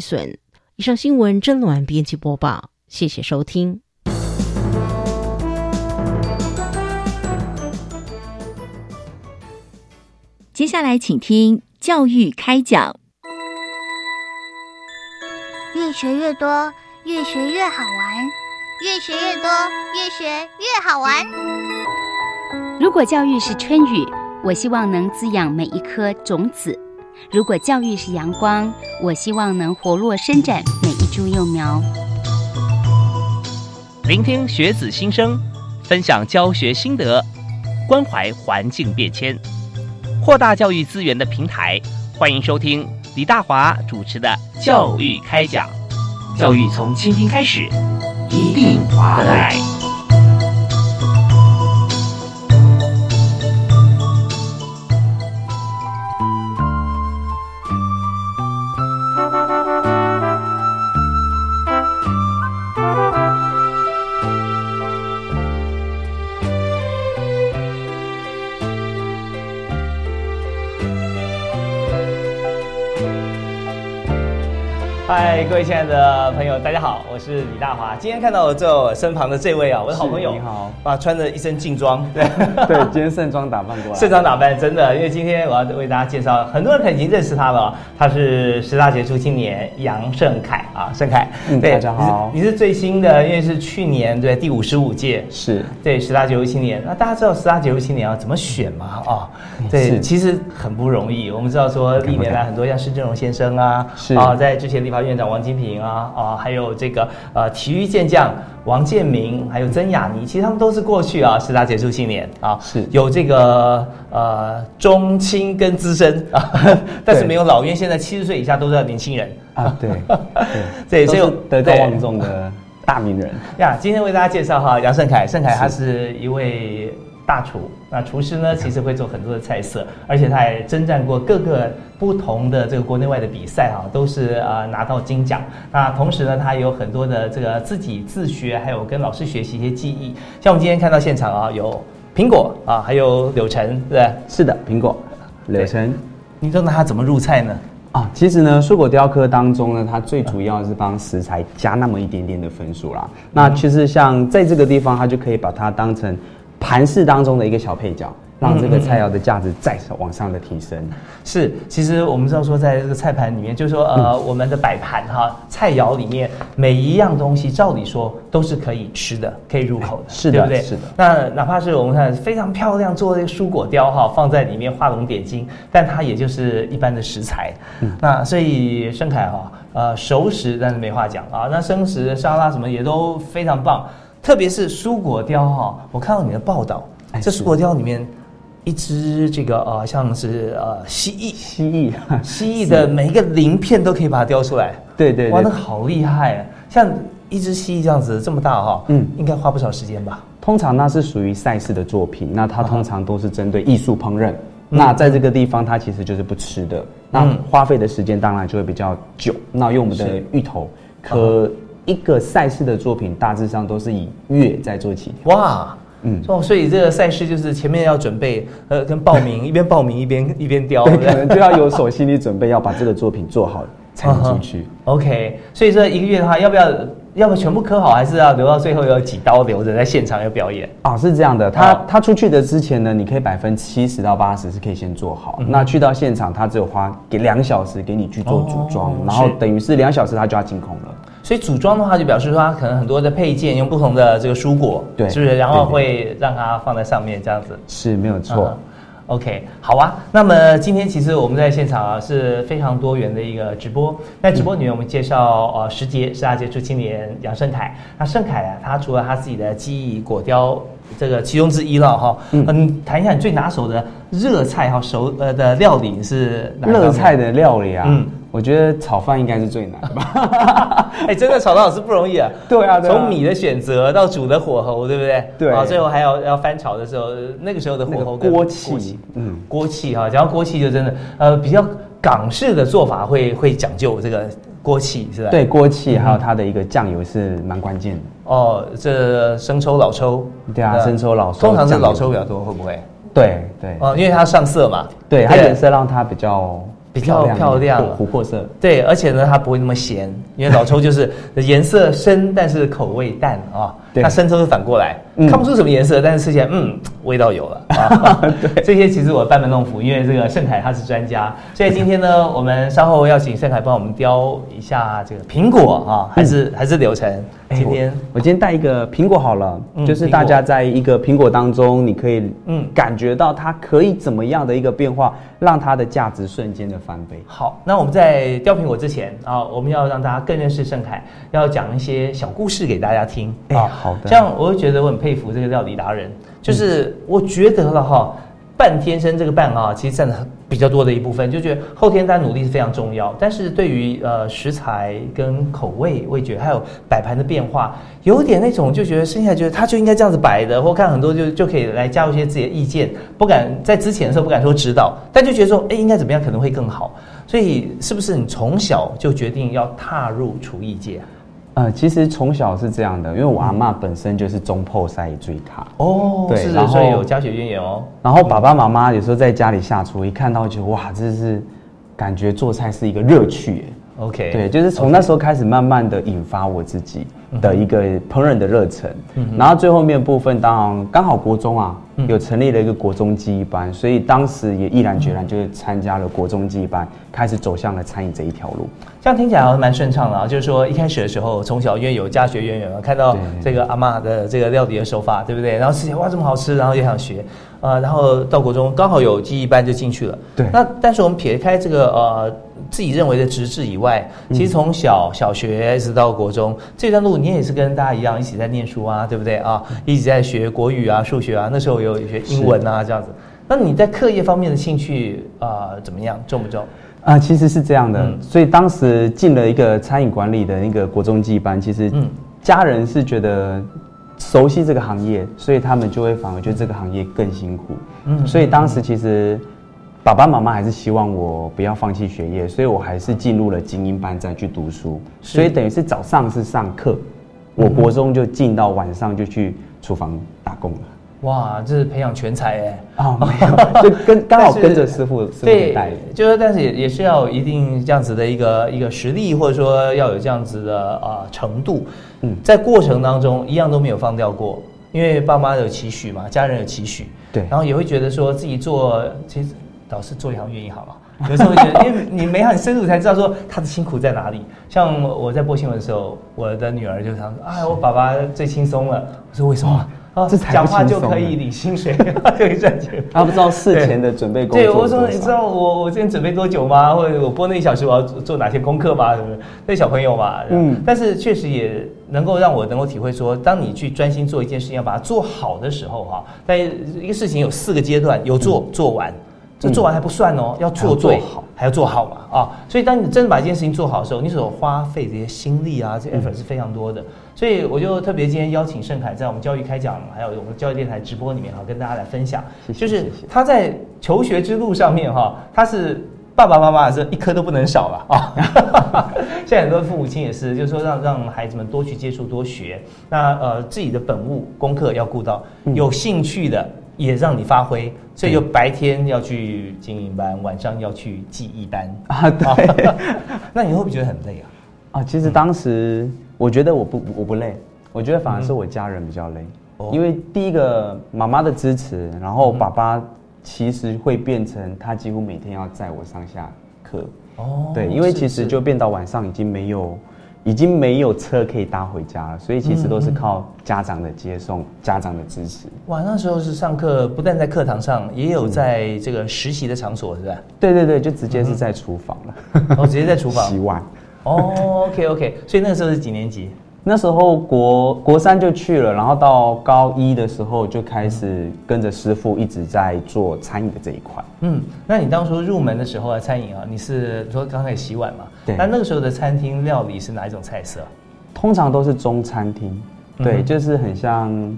损。以上新闻真乱编辑播报，谢谢收听。接下来，请听教育开讲。越学越多，越学越好玩；越学越多，越学越好玩。如果教育是春雨，我希望能滋养每一颗种子；如果教育是阳光，我希望能活络伸展每一株幼苗。聆听学子心声，分享教学心得，关怀环境变迁。扩大教育资源的平台，欢迎收听李大华主持的《教育开讲》，教育从倾听开始，一定划得来。嗨，各位亲爱的朋友，大家好，我是李大华。今天看到我坐我身旁的这位啊，我的好朋友，你好，啊，穿着一身劲装，对 对，今天盛装打扮过来，盛装打扮，真的，因为今天我要为大家介绍，很多人可能已经认识他了，他是十大杰出青年杨胜凯啊，胜凯，嗯，大家好，你是最新的，因为是去年对第五十五届，是。对十大杰出青年，那大家知道十大杰出青年要怎么选吗？啊，对，其实很不容易，我们知道说历年来很多像施正荣先生啊，是。啊，在之前立法院长王金平。啊啊，还有这个呃，体育健将王建民，还有曾雅妮，其实他们都是过去啊十大杰出青年啊，是有这个呃中青跟资深啊，但是没有老，因为现在七十岁以下都是年轻人啊，对 对，所以德高望重的大名人呀。今天为大家介绍哈杨胜凯，胜凯他是一位。大厨，那厨师呢？其实会做很多的菜色，而且他也征战过各个不同的这个国内外的比赛啊，都是啊拿到金奖。那同时呢，他有很多的这个自己自学，还有跟老师学习一些技艺。像我们今天看到现场啊，有苹果啊，还有柳橙，对不对？是的，苹果、柳橙。你说那他怎么入菜呢？啊，其实呢，蔬果雕刻当中呢，它最主要是帮食材加那么一点点的分数啦。那其实像在这个地方，它就可以把它当成。盘式当中的一个小配角，让这个菜肴的价值再往上的提升。是，其实我们知道说，在这个菜盘里面，就是说，呃，我们的摆盘哈，菜肴里面每一样东西，照理说都是可以吃的，可以入口的，是的，对不对？是的。那哪怕是我们看非常漂亮做的个蔬果雕哈，放在里面画龙点睛，但它也就是一般的食材。那所以盛凯哈，呃，熟食但是没话讲啊，那生食沙拉什么也都非常棒。特别是蔬果雕哈，我看到你的报道，这蔬果雕里面一只这个呃像是呃蜥蜴，蜥蜴，蜥蜴的每一个鳞片都可以把它雕出来。对对，哇，那好厉害！像一只蜥蜴这样子这么大哈，嗯，应该花不少时间吧？通常那是属于赛事的作品，那它通常都是针对艺术烹饪。那在这个地方，它其实就是不吃的，那花费的时间当然就会比较久。那用我们的芋头可。一个赛事的作品大致上都是以月在做起。哇，嗯，哦，所以这个赛事就是前面要准备，呃，跟报名一边报名一边一边雕，可能就要有所心理准备，要把这个作品做好才能进去。OK，所以这一个月的话，要不要要不全部刻好，还是要留到最后有几刀留着在现场要表演？啊，是这样的，他他出去的之前呢，你可以百分之七十到八十是可以先做好，那去到现场，他只有花给两小时给你去做组装，然后等于是两小时他就要进空了。所以组装的话，就表示说它可能很多的配件用不同的这个蔬果，对，是不是？然后会让它放在上面这样子，是没有错。OK，好啊。那么今天其实我们在现场啊是非常多元的一个直播。在直播里面，我们介绍呃十杰十大杰出青年杨胜凯。那胜凯啊，他除了他自己的技艺果雕这个其中之一了哈。嗯，谈一下你最拿手的热菜哈，熟呃的料理是哪热菜的料理啊。嗯。我觉得炒饭应该是最难吧？哎，真的炒到是不容易啊。对啊，从米的选择到煮的火候，对不对？对。啊，最后还要要翻炒的时候，那个时候的火候锅气，嗯，锅气哈。讲到锅气，就真的呃，比较港式的做法会会讲究这个锅气，是吧？对，锅气还有它的一个酱油是蛮关键的。哦，这生抽、老抽，对啊，生抽、老抽，通常是老抽比较多，会不会？对对。哦，因为它上色嘛。对，它颜色让它比较。比较漂亮琥珀色。对，而且呢，它不会那么咸，因为老抽就是颜色深，但是口味淡啊。那生抽是反过来，看不出什么颜色，但是吃起来，嗯，味道有了。对，这些其实我班门弄斧，因为这个盛凯他是专家，所以今天呢，我们稍后要请盛凯帮我们雕一下这个苹果啊，还是还是流程。今天。我今天带一个苹果好了，就是大家在一个苹果当中，你可以嗯。感觉到它可以怎么样的一个变化，让它的价值瞬间的翻倍。好，那我们在雕苹果之前啊，我们要让大家更认识盛凯，要讲一些小故事给大家听啊。好的，这样我会觉得我很佩服这个料理达人，就是我觉得了哈。半天生这个半啊，其实占的比较多的一部分，就觉得后天大家努力是非常重要。但是对于呃食材跟口味、味觉，还有摆盘的变化，有点那种就觉得剩下觉得他就应该这样子摆的，或看很多就就可以来加入一些自己的意见，不敢在之前的时候不敢说指导，但就觉得说哎应该怎么样可能会更好。所以是不是你从小就决定要踏入厨艺界啊？呃，其实从小是这样的，因为我阿妈本身就是中破塞最卡哦，对，然后有家学渊源哦。然后爸爸妈妈有时候在家里下厨，一看到就哇，这是感觉做菜是一个乐趣。OK，对，就是从那时候开始，慢慢的引发我自己的一个烹饪的热忱。然后最后面部分，当然刚好国中啊。有成立了一个国中技艺班，所以当时也毅然决然就是参加了国中技艺班，开始走向了餐饮这一条路。这样听起来好像蛮顺畅的啊，就是说一开始的时候，从小因为有家学渊源嘛，看到这个阿妈的这个料理的手法，对不对？然后吃起来哇这么好吃，然后也想学，呃，然后到国中刚好有技艺班就进去了。对。那但是我们撇开这个呃自己认为的直至以外，其实从小小学一直到国中这段路，你也是跟大家一样一起在念书啊，对不对啊？一直在学国语啊、数学啊，那时候。有学英文啊，这样子。那你在课业方面的兴趣啊，怎么样？重不重？啊，其实是这样的。所以当时进了一个餐饮管理的那个国中技班，其实家人是觉得熟悉这个行业，所以他们就会反而觉得这个行业更辛苦。嗯，所以当时其实爸爸妈妈还是希望我不要放弃学业，所以我还是进入了精英班再去读书。所以等于是早上是上课，我国中就进到晚上就去厨房打工了。哇，这是培养全才哎！啊，没有，就跟 刚好跟着师傅师傅带，就是但是也也是要一定这样子的一个一个实力，或者说要有这样子的啊程度。嗯，在过程当中一样都没有放掉过，因为爸妈有期许嘛，家人有期许，对，然后也会觉得说自己做，其实导师做一行愿意好了，有时候会觉得，因为你没很深入才知道说他的辛苦在哪里。像我在播新闻的时候，我的女儿就常说：“哎，我爸爸最轻松了。”我说：“为什么？”哦，这讲话就可以领薪水，可以赚钱。他不知道事前的准备工作。对，我说你知道我我之前准备多久吗？或者我播那一小时我要做哪些功课吗？什么那小朋友嘛，嗯。但是确实也能够让我能够体会说，当你去专心做一件事情，要把它做好的时候，哈，在一个事情有四个阶段，有做做完。这做完还不算哦，要做做好，还要做好嘛啊！所以当你真的把一件事情做好的时候，你所花费这些心力啊，这 effort 是非常多的。所以我就特别今天邀请盛凯在我们教育开讲，还有我们教育电台直播里面哈，跟大家来分享，就是他在求学之路上面哈，他是爸爸妈妈是一颗都不能少了啊！现在很多父母亲也是，就是说让让孩子们多去接触、多学，那呃自己的本物功课要顾到，有兴趣的。也让你发挥，所以就白天要去精英班，晚上要去记忆班啊。对，那你会不会觉得很累啊？啊，其实当时我觉得我不我不累，我觉得反而是我家人比较累，因为第一个妈妈的支持，然后爸爸其实会变成他几乎每天要载我上下课。哦，对，因为其实就变到晚上已经没有。已经没有车可以搭回家了，所以其实都是靠家长的接送、家长的支持。哇，那时候是上课，不但在课堂上，也有在这个实习的场所，是吧？对对对，就直接是在厨房了。哦，直接在厨房 洗碗。哦，OK OK，所以那个时候是几年级？那时候国国三就去了，然后到高一的时候就开始跟着师傅一直在做餐饮的这一块。嗯，那你当初入门的时候啊，餐饮啊，你是说刚开始洗碗嘛？对。那那个时候的餐厅料理是哪一种菜色？通常都是中餐厅，对，就是很像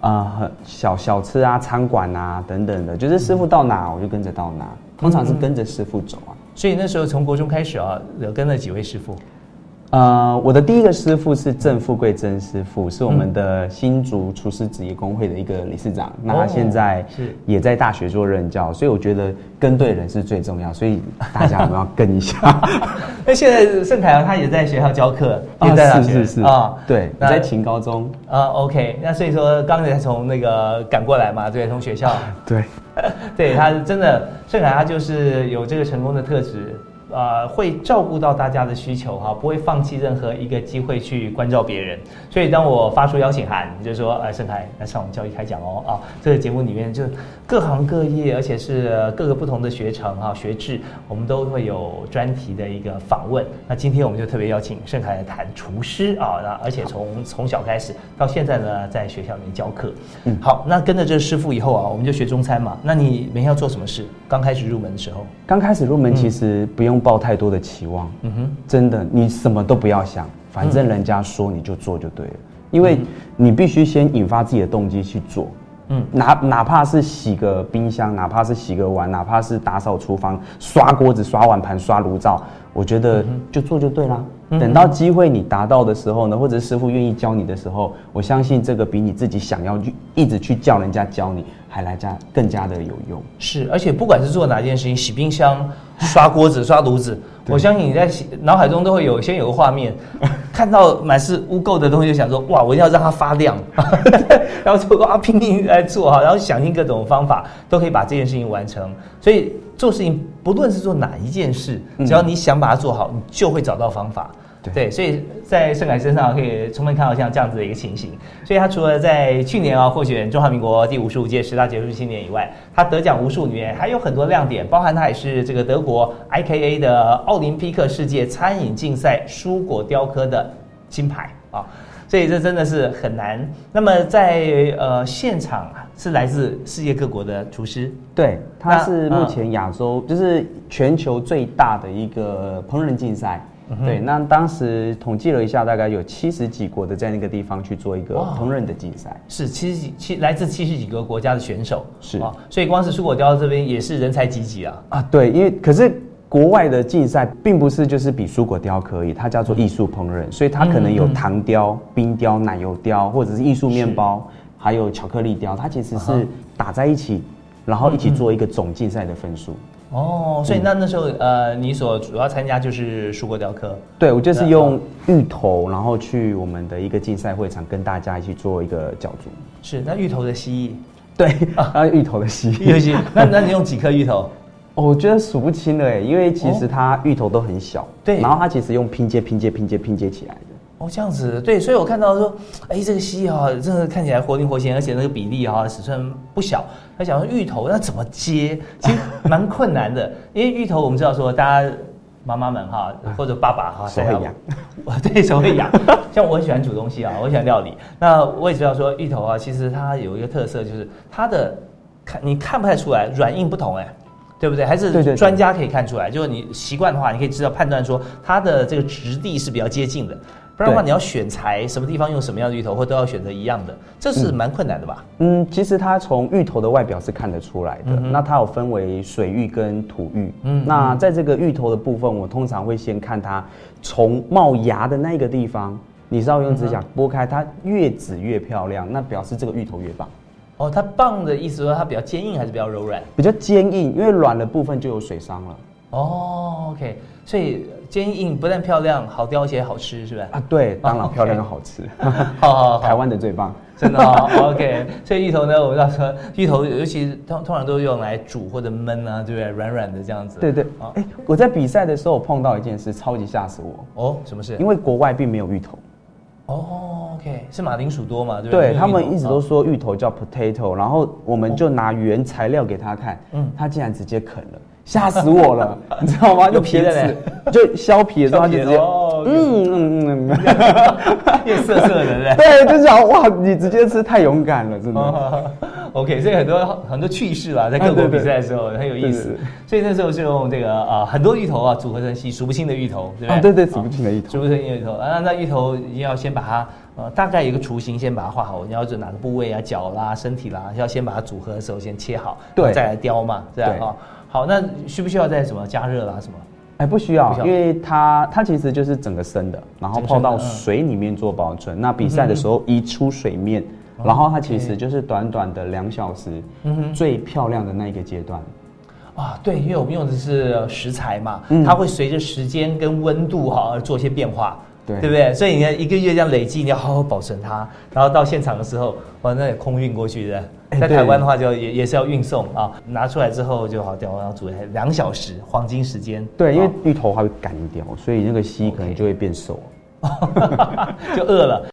啊，很小小吃啊、餐馆啊等等的，就是师傅到哪我就跟着到哪，通常是跟着师傅走啊。所以那时候从国中开始啊，跟了几位师傅。呃，我的第一个师傅是郑富贵曾师傅，是我们的新竹厨师职业工会的一个理事长。那他现在是也在大学做任教，所以我觉得跟对人是最重要，所以大家我们要跟一下。那现在盛凯啊，他也在学校教课，也啊在大学是是是啊，对，你在勤高中，啊，OK，那所以说刚才从那个赶过来嘛，对，从学校，对，对他真的盛凯，他就是有这个成功的特质。呃，会照顾到大家的需求哈，不会放弃任何一个机会去关照别人。所以当我发出邀请函，就是说，呃，盛凯来上我们教育开讲哦，啊，这个节目里面就各行各业，而且是呃各个不同的学程哈、学制，我们都会有专题的一个访问。那今天我们就特别邀请盛凯来谈厨师啊，那而且从从小开始到现在呢，在学校里面教课。嗯，好，那跟着这师傅以后啊，我们就学中餐嘛。那你每天要做什么事？刚开始入门的时候，刚开始入门其实不用抱太多的期望，嗯哼。真的，你什么都不要想，反正人家说你就做就对了，因为你必须先引发自己的动机去做。嗯嗯，哪哪怕是洗个冰箱，哪怕是洗个碗，哪怕是打扫厨房、刷锅子、刷碗盘、刷炉灶，我觉得就做就对啦。等到机会你达到的时候呢，或者是师傅愿意教你的时候，我相信这个比你自己想要去一直去叫人家教你，还来加更加的有用。是，而且不管是做哪件事情，洗冰箱、刷锅子、刷炉子，我相信你在脑海中都会有先有个画面，看到满是污垢的东西，就想说哇，我一定要让它发亮，然后就啊拼命来做哈，然后想尽各种方法，都可以把这件事情完成。所以做事情不论是做哪一件事，只要你想把它做好，你就会找到方法。对，所以在盛凯身上可以充分看到像这样子的一个情形。所以他除了在去年啊获选中华民国第五十五届十大杰出青年以外，他得奖无数里面还有很多亮点，包含他也是这个德国 IKA 的奥林匹克世界餐饮竞赛蔬果雕刻的金牌啊。所以这真的是很难。那么在呃现场是来自世界各国的厨师，对，那它是目前亚洲、就是全球最大的一个烹饪竞赛。对，那当时统计了一下，大概有七十几国的在那个地方去做一个烹饪的竞赛。是七十几七来自七十几个国家的选手，是。啊，所以光是蔬果雕这边也是人才济济啊。啊，对，因为可是国外的竞赛并不是就是比蔬果雕可以，它叫做艺术烹饪，所以它可能有糖雕、冰雕、奶油雕，或者是艺术面包，还有巧克力雕，它其实是打在一起，然后一起做一个总竞赛的分数。哦，所以那那时候呃，你所主要参加就是蔬果雕刻，对，我就是用芋头，然后去我们的一个竞赛会场跟大家一起做一个角逐。是那芋头的蜥蜴对，啊，芋头的蜥蜴，尤其那 那你用几颗芋头？哦我觉得数不清了哎，因为其实它芋头都很小，对然后它其实用拼接、拼接、拼接、拼接起来的。哦，这样子，对，所以我看到说，哎，这个蜥蜴哈，真的看起来活灵活现，而且那个比例哈，尺寸不小。他想说芋头那怎么接，其实蛮困难的，因为芋头我们知道说，大家妈妈们哈，或者爸爸哈，手会痒，我 对手会痒。像我很喜欢煮东西啊，我很喜欢料理。那我也知道说，芋头啊，其实它有一个特色，就是它的看你看不太出来，软硬不同哎。对不对？还是专家可以看出来，就是你习惯的话，你可以知道判断说它的这个质地是比较接近的。不然的话，你要选材，什么地方用什么样的芋头，或都要选择一样的，这是蛮困难的吧？嗯，其实它从芋头的外表是看得出来的。嗯那它有分为水芋跟土芋。嗯嗯，那在这个芋头的部分，我通常会先看它从冒芽的那个地方，你是要用指甲嗯拨开，它越紫越漂亮，那表示这个芋头越棒。哦，它棒的意思说它比较坚硬还是比较柔软？比较坚硬，因为软的部分就有水伤了哦，OK，所以坚硬不但漂亮，好雕，而且好吃，是不是？啊。对，当然哦漂亮又好吃，好好好，台湾的最棒。真的哦，OK。所以芋头呢，我们要说，芋头尤其是通通常都用来煮或者焖啊，对不对？软软的这样子。对对啊，哎，我在比赛的时候碰到一件事，超级吓死我，哦，什么事？因为国外并没有芋头。哦，OK，是马铃薯多嘛？对不对？对他们一直都哦说芋头叫 potato，然后我们就拿原材料给他看，嗯他竟然直接啃了，吓死我了，你知道吗？就皮的嘞就就削皮的时候他就直接，哦，嗯嗯嗯，又涩涩的，对不对？对，就想哇，你直接吃太勇敢了，真的。哦 OK，所以很多很多趣事啦，在各国比赛的时候很有意思。所以那时候就用这个啊很多芋头啊组合成系数不清的芋头，对不对？啊，对数不清的芋头。数不清的芋头啊，那芋头一定要先把它呃大概有一个雏形，先把它画好。你要是哪个部位啊，脚啦、身体啦，要先把它组合的时候先切好，对再来雕嘛，对啊。好，那需不需要再什么加热啦什么？哎，不需要，需要因为它它其实就是整个生的，然后泡到水里面做保存。那比赛的时候移出水面，然后它其实就是短短的两小时，嗯最漂亮的那一个阶段。啊，对，因为我们用的是食材嘛，嗯它会随着时间跟温度哈而做一些变化，对对不对？所以你看一个月这样累积，你要好好保存它，然后到现场的时候，哇，那也空运过去的。在台湾的话，就也也是要运送啊，拿出来之后就好掉，然后煮两小时黄金时间。对，因为啊芋头它会干掉，所以那个稀可能就会变瘦。就饿了。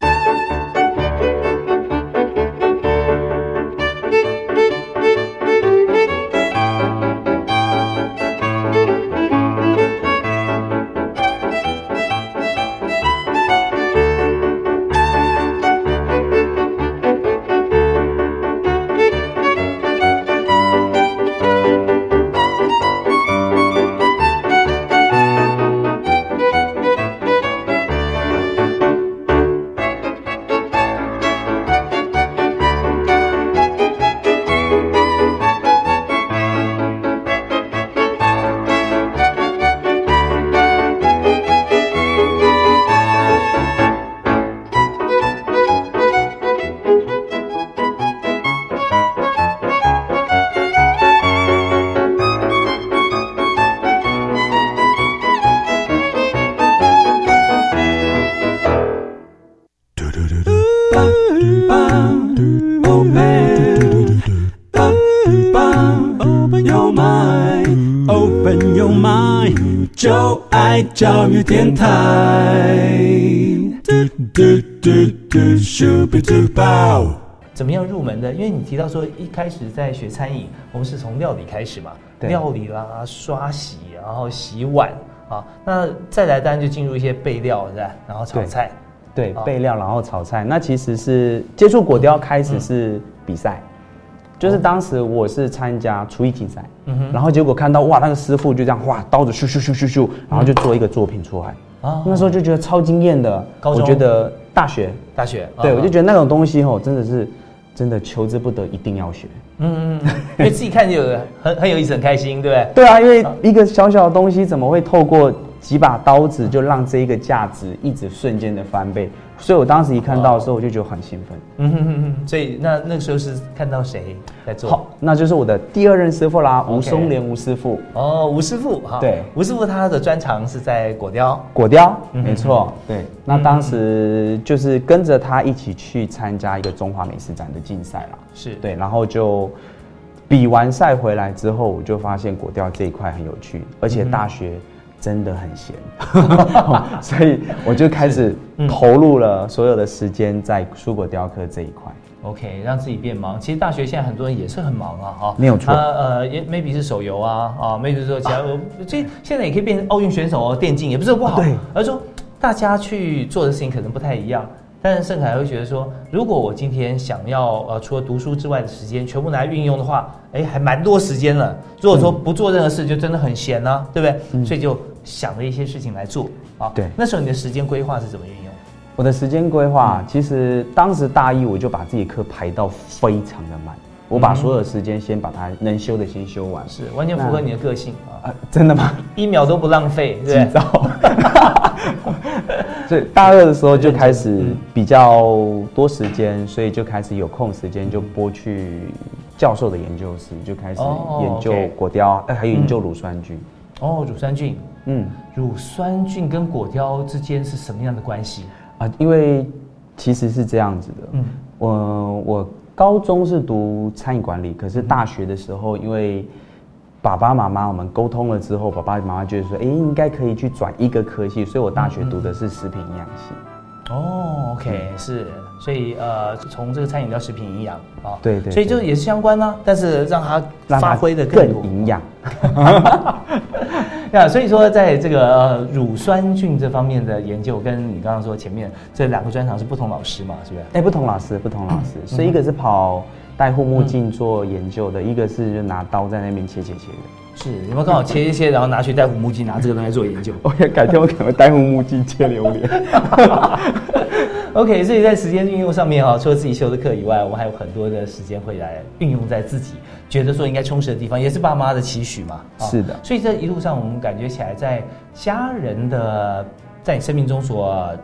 提到说一开始在学餐饮，我们是从料理开始嘛，料理啦、刷洗，然后洗碗啊，那再来当然就进入一些备料，是吧？然后炒菜，对哦，备料然后炒菜。那其实是接触果雕开始是比赛，就是当时我是参加厨艺竞赛，嗯然后结果看到哇，那个师傅就这样哇，刀子咻咻咻咻咻，然后就做一个作品出来。啊。那时候就觉得超惊艳的。高我觉得大学，大学，对啊我就觉得那种东西吼，真的是真的求之不得，一定要学。嗯，嗯嗯因为自己看就有很很有意思，很开心，对不对？对啊，因为一个小小的东西，怎么会透过几把刀子就让这一个价值一直瞬间的翻倍？所以我当时一看到的时候，我就觉得很兴奋。嗯哼哼哼，所以那那个时候是看到谁在做？好，那就是我的第二任师傅啦吴松莲吴师傅，哦，吴师傅哈，对。吴师傅他的专长是在果雕，果雕，嗯没错，对。那当时就是跟着他一起去参加一个中华美食展的竞赛啦，是。对，然后就比完赛回来之后，我就发现果雕这一块很有趣，而且大学真的很闲，所以我就开始嗯投入了所有的时间在蔬果雕刻这一块。OK，让自己变忙。其实大学现在很多人也是很忙啊，哈，没有错他呃，也 maybe 是手游啊，啊，maybe 是说其他，我这现在也可以变成奥运选手哦，电竞也不是说不好，对而是说大家去做的事情可能不太一样。但是盛凯会觉得说，如果我今天想要呃，除了读书之外的时间全部拿来运用的话，哎，还蛮多时间了。如果说不做任何事，就真的很闲啊，对不对？所以就想的一些事情来做啊。对那时候你的时间规划是怎么运用？我的时间规划，其实当时大一我就把自己课排到非常的满，我把所有的时间先把它能修的先修完。是完全符合你的个性啊，啊，真的吗？一秒都不浪费，对不对？所以大二的时候就开始比较多时间，所以就开始有空时间就拨去教授的研究室，就开始哦研究果雕，哎，还有研究乳酸菌。哦，乳酸菌，嗯。乳酸菌跟果雕之间是什么样的关系？啊，因为其实是这样子的，嗯。我我高中是读餐饮管理，可是大学的时候，因为爸爸妈妈我们沟通了之后，爸爸妈妈就是说，哎，应该可以去转一个科系，所以我大学读的是食品营养系。哦，OK，是，所以呃，从这个餐饮到食品营养啊，对对所以就也是相关啦、但是让它发挥的更营养。呀，所以说在这个、呃、乳酸菌这方面的研究，跟你刚刚说前面这两个专长是不同老师嘛，是不是？哎，不同老师，不同老师，所以一个是跑戴护目镜做研究的，一个是就拿刀在那边切切切的。是，有没有刚好切一切，然后拿去戴护目镜，拿这个东西做研究？我也改天我可能会戴护目镜切榴莲。OK，所以在时间运用上面哈，除了自己修的课以外，我们还有很多的时间会来运用在自己觉得说应该充实的地方，也是爸妈的期许嘛。啊是的所以这一路上，我们感觉起来，在家人的在你生命中所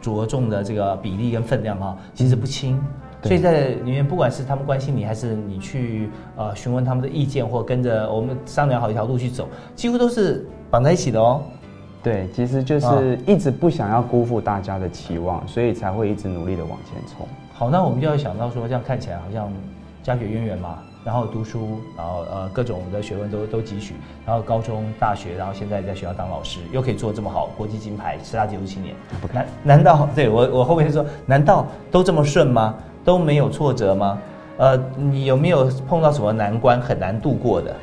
着重的这个比例跟分量哈，其实不轻。所以在里面，不管是他们关心你，还是你去呃询问他们的意见，或跟着我们商量好一条路去走，几乎都是绑在一起的哦。对，其实就是一直不想要辜负大家的期望，所以才会一直努力的往前冲。好，那我们就要想到说，这样看起来好像家学渊源嘛，然后读书，然后呃各种的学问都都汲取，然后高中、大学，然后现在在学校当老师，又可以做这么好，国际金牌，十大杰出青年。难难道对我我后面就说，难道都这么顺吗？都没有挫折吗？呃，你有没有碰到什么难关很难度过的？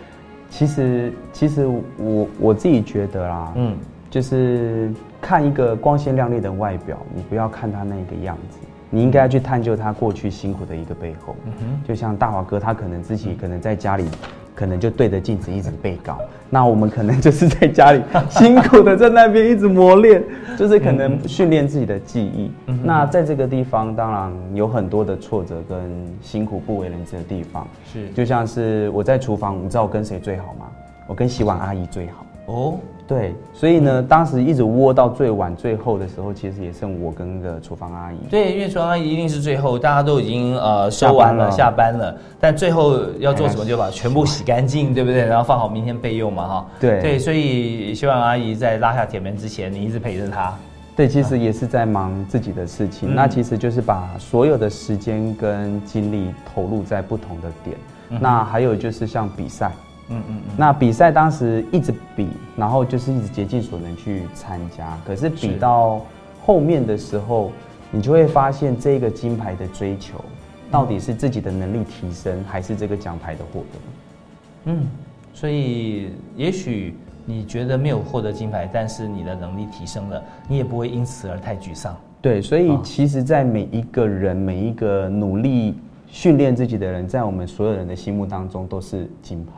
其实，其实我我自己觉得啦，嗯，就是看一个光鲜亮丽的外表，你不要看他那个样子，你应该去探究他过去辛苦的一个背后。嗯哼，就像大华哥，他可能自己可能在家里，可能就对着镜子一直背稿。那我们可能就是在家里辛苦的在那边一直磨练，就是可能训练自己的记忆。嗯那在这个地方，当然有很多的挫折跟辛苦不为人知的地方。是就像是我在厨房，你知道我跟谁最好吗？我跟洗碗阿姨最好。哦，对，所以呢，当时一直窝到最晚最后的时候，其实也剩我跟那个厨房阿姨。对，因为厨房阿姨一定是最后，大家都已经呃收完了、下下班了，但最后要做什么就把全部洗干净，对不对？然后放好明天备用嘛，哈。对对，所以希望阿姨在拉下铁门之前，你一直陪着她。对，其实也是在忙自己的事情。嗯那其实就是把所有的时间跟精力投入在不同的点。那还有就是像比赛，嗯嗯嗯，那比赛当时一直比，然后就是一直竭尽所能去参加。可是比到后面的时候，你就会发现这个金牌的追求，到底是自己的能力提升，还是这个奖牌的获得？嗯，所以也许你觉得没有获得金牌，但是你的能力提升了，你也不会因此而太沮丧。对，所以啊其实，在每一个人、每一个努力训练自己的人，在我们所有人的心目当中都是金牌。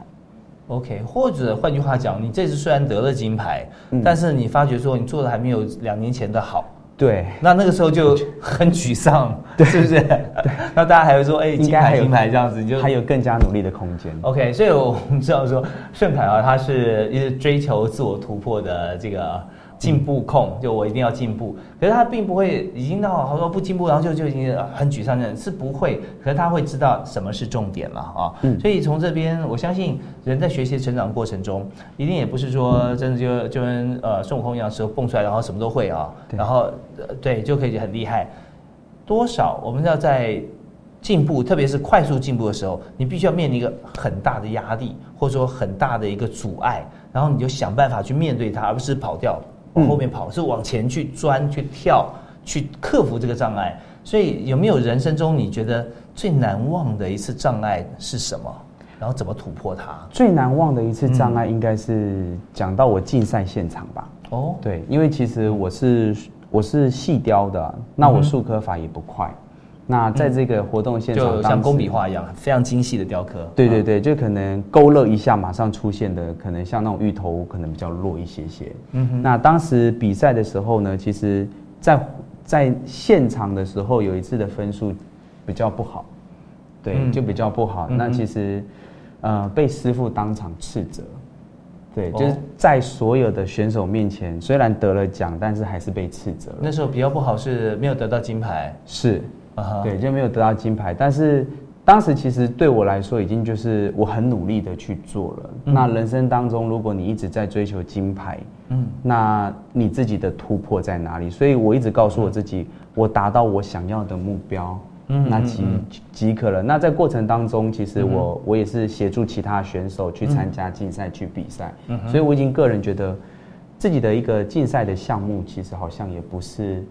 OK，或者换句话讲，你这次虽然得了金牌，嗯但是你发觉说你做的还没有两年前的好。对，那那个时候就很沮丧，是不是？对。那大家还会说，哎，金牌金牌这样子，你就还有更加努力的空间。OK。所以我们知道说，盛凯啊，他是一直追求自我突破的这个进步控，就我一定要进步。可是他并不会已经到好说不进步，然后就就已经很沮丧的，是不会。可是他会知道什么是重点了啊。嗯所以从这边，我相信人在学习成长过程中，一定也不是说真的就就跟呃孙悟空一样，时候蹦出来，然后什么都会啊，然后呃对就可以很厉害。多少我们要在进步，特别是快速进步的时候，你必须要面临一个很大的压力，或者说很大的一个阻碍，然后你就想办法去面对它，而不是跑掉往后面跑，是往前去钻、去跳、去克服这个障碍。所以有没有人生中你觉得最难忘的一次障碍是什么？然后怎么突破它？最难忘的一次障碍，应该是讲到我竞赛现场吧。哦，对，因为其实我是我是细雕的，那我术科法也不快。那在这个活动现场，就像工笔画一样，非常精细的雕刻。啊，对对对，就可能勾勒一下，马上出现的，可能像那种芋头，可能比较弱一些些。嗯哼，那当时比赛的时候呢，其实在在现场的时候，有一次的分数比较不好，对，嗯就比较不好。嗯那其实呃被师傅当场斥责，对，哦就是在所有的选手面前，虽然得了奖，但是还是被斥责了。那时候比较不好是没有得到金牌。是，对，就没有得到金牌。但是当时其实对我来说，已经就是我很努力的去做了。嗯那人生当中，如果你一直在追求金牌，嗯，那你自己的突破在哪里？所以我一直告诉我自己，我达到我想要的目标。嗯那即嗯即可了。那在过程当中，其实嗯我、我也是协助其他选手去参加竞赛、去比赛，嗯所以我已经个人觉得自己的一个竞赛的项目，其实好像也不是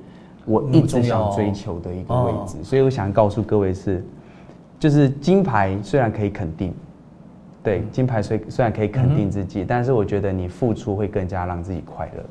我一直想追求的一个位置。所以我想告诉各位是，就是金牌虽然可以肯定。对，金牌虽虽然可以肯定自己，但是我觉得你付出会更加让自己快乐。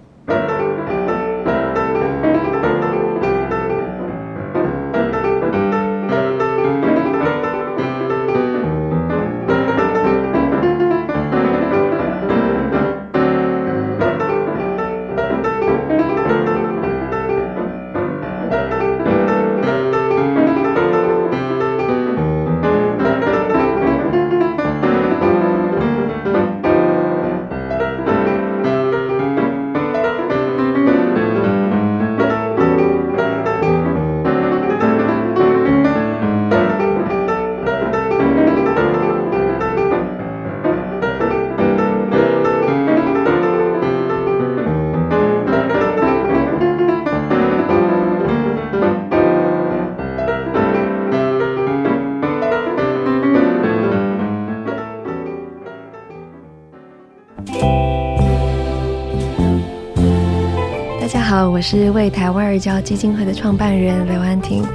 是为台湾儿教基金会的创办人刘安婷。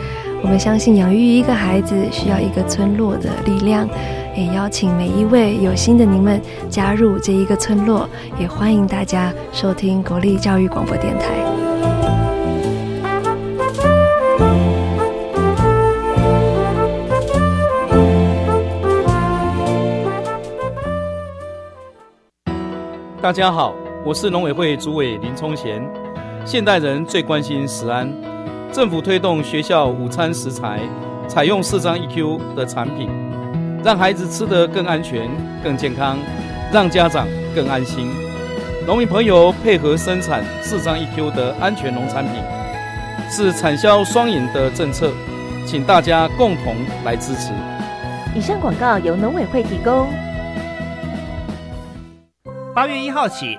我们相信养育一个孩子需要一个村落的力量，也邀请每一位有心的您们加入这一个村落，也欢迎大家收听国立教育广播电台。大家好，我是农委会主委林聪贤。现代人最关心食安，政府推动学校午餐食材采用四张 EQ 的产品，让孩子吃得更安全、更健康，让家长更安心。农民朋友配合生产四张 EQ 的安全农产品，是产销双赢的政策，请大家共同来支持。以上广告由农委会提供。八月一号起，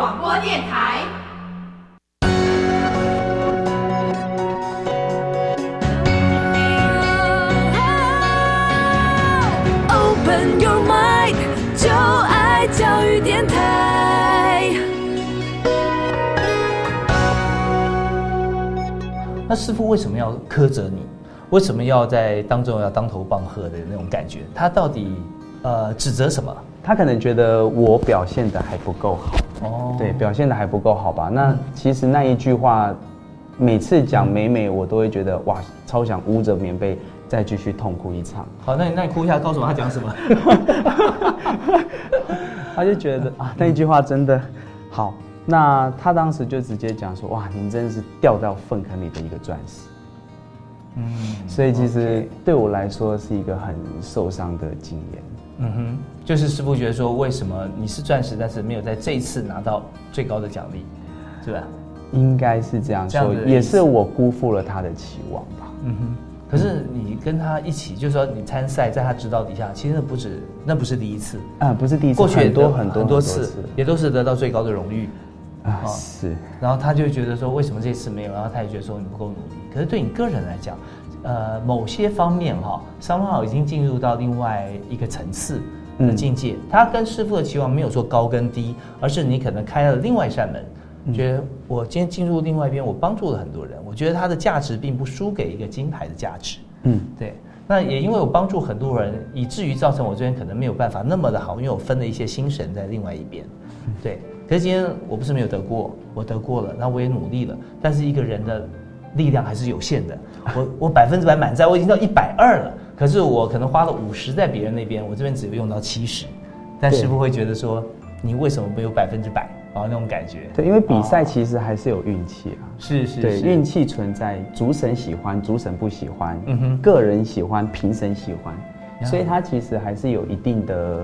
广播电台。Open your mind，就爱教育电台。那师傅为什么要苛责你？为什么要在当中要当头棒喝的那种感觉？他到底呃指责什么？他可能觉得我表现的还不够好，哦对，表现的还不够好吧？那其实那一句话，每次讲美美，我都会觉得哇，超想捂着棉被再继续痛哭一场。好，那你那你哭一下，告诉我他讲什么？他就觉得 啊，那一句话真的好。那他当时就直接讲说，哇，您真的是掉到粪坑里的一个钻石。嗯，所以其实对我来说是一个很受伤的经验。嗯哼，就是师傅觉得说，为什么你是钻石，但是没有在这一次拿到最高的奖励，是吧？应该是这样说也是我辜负了他的期望吧。嗯哼。可是你跟他一起，就是说你参赛，在他指导底下，其实那不止，那不是第一次啊，不是第一次，过去也很多很多很多次，也都是得到最高的荣誉啊，哦是。然后他就觉得说，为什么这次没有？然后他也觉得说你不够努力。可是对你个人来讲，呃，某些方面哈，商号已经进入到另外一个层次的境界。他跟师傅的期望没有说高跟低，而是你可能开了另外一扇门。觉得我今天进入另外一边，我帮助了很多人，我觉得它的价值并不输给一个金牌的价值。嗯，对。那也因为我帮助很多人，以至于造成我这边可能没有办法那么的好，因为我分了一些心神在另外一边。对。可是今天我不是没有得过，我得过了，那我也努力了。但是一个人的力量还是有限的。我我百分之百满载，我已经到一百二了。可是我可能花了五十在别人那边，我这边只有用到七十。但师傅会觉得说，你为什么没有百分之百？然后那种感觉。对，因为比赛其实还是有运气啊。是是对，是运气存在，主审喜欢，主审不喜欢，嗯哼个人喜欢，评审喜欢，所以它其实还是有一定的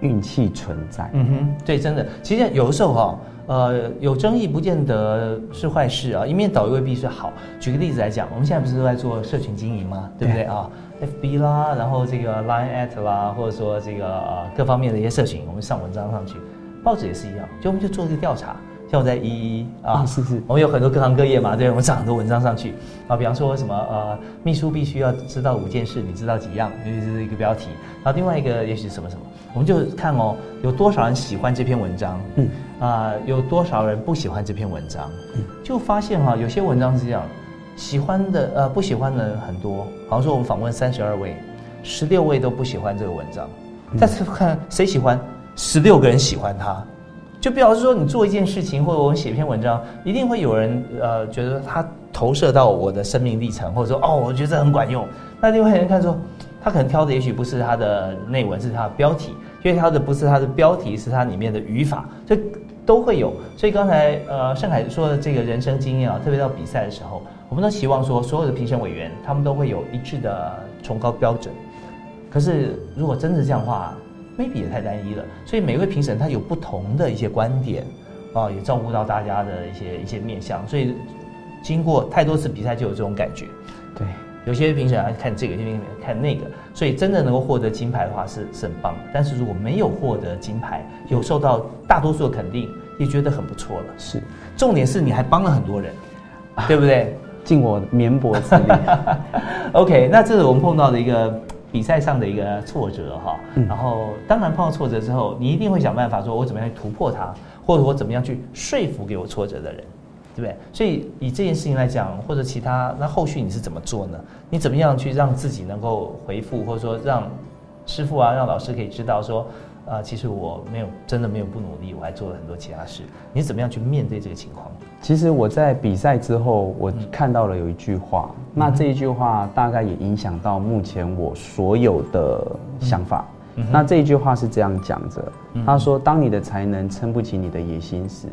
运气存在。嗯哼，对，真的，其实有的时候哈、呃，有争议不见得是坏事啊，一面倒也未必是好。举个例子来讲，我们现在不是都在做社群经营吗？对不对啊？FB 啦，然后这个 Line at 啦，或者说这个呃各方面的一些社群，我们上文章上去，报纸也是一样，就我们就做一个调查。像我在一一啊，啊是是我们有很多各行各业嘛，对，我们上很多文章上去啊，比方说什么呃，秘书必须要知道五件事，你知道几样？这是一个标题。然后另外一个也许是什么什么，我们就看哦，有多少人喜欢这篇文章，嗯啊、有多少人不喜欢这篇文章，就发现哈、有些文章是这样，喜欢的呃不喜欢的人很多，好像说我们访问三十二位，十六位都不喜欢这个文章，但是看谁喜欢，十六个人喜欢他。就表示说，你做一件事情，或者我们写一篇文章，一定会有人呃觉得他投射到我的生命历程，或者说哦，我觉得这很管用。那另外人看说，他可能挑的也许不是他的内文，是他的标题，因为他的不是他的标题，是他里面的语法，这都会有。所以刚才呃盛凯说的这个人生经验啊，特别到比赛的时候，我们都希望说，所有的评审委员他们都会有一致的崇高标准。可是如果真的这样的话，maybe 也太单一了。所以每位评审他有不同的一些观点，啊，也照顾到大家的一些一些面向。所以经过太多次比赛，就有这种感觉。对，有些评审啊看这个，有些评审看那个，所以真的能够获得金牌的话是是很棒。但是如果没有获得金牌，有受到大多数的肯定，也觉得很不错了。是，重点是你还帮了很多人，对不对？尽我绵薄之力。OK，那这是我们碰到的一个比赛上的一个挫折哈。然后当然碰到挫折之后，你一定会想办法说，我怎么样去突破它，或者我怎么样去说服给我挫折的人，对不对？所以以这件事情来讲，或者其他，那后续你是怎么做呢？你怎么样去让自己能够回复，或者说让师傅啊，让老师可以知道说，啊，其实我没有真的没有不努力，我还做了很多其他事。你怎么样去面对这个情况？其实我在比赛之后，我看到了有一句话，那这一句话大概也影响到目前我所有的想法。嗯。那这一句话是这样讲着嗯，他说：“当你的才能撑不起你的野心时，